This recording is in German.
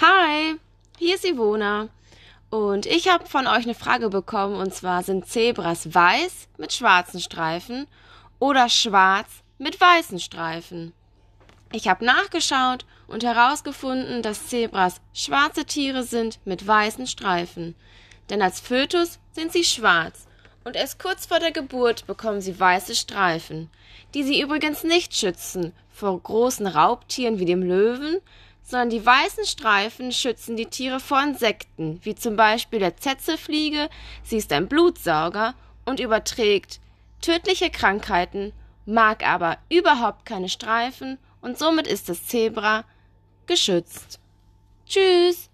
Hi, hier ist Ivona. Und ich habe von euch eine Frage bekommen, und zwar sind Zebras weiß mit schwarzen Streifen oder schwarz mit weißen Streifen? Ich habe nachgeschaut und herausgefunden, dass Zebras schwarze Tiere sind mit weißen Streifen. Denn als Fötus sind sie schwarz und erst kurz vor der Geburt bekommen sie weiße Streifen, die sie übrigens nicht schützen vor großen Raubtieren wie dem Löwen, sondern die weißen Streifen schützen die Tiere vor Insekten, wie zum Beispiel der Tsetzelfliege, sie ist ein Blutsauger und überträgt tödliche Krankheiten, mag aber überhaupt keine Streifen und somit ist das Zebra geschützt. Tschüss!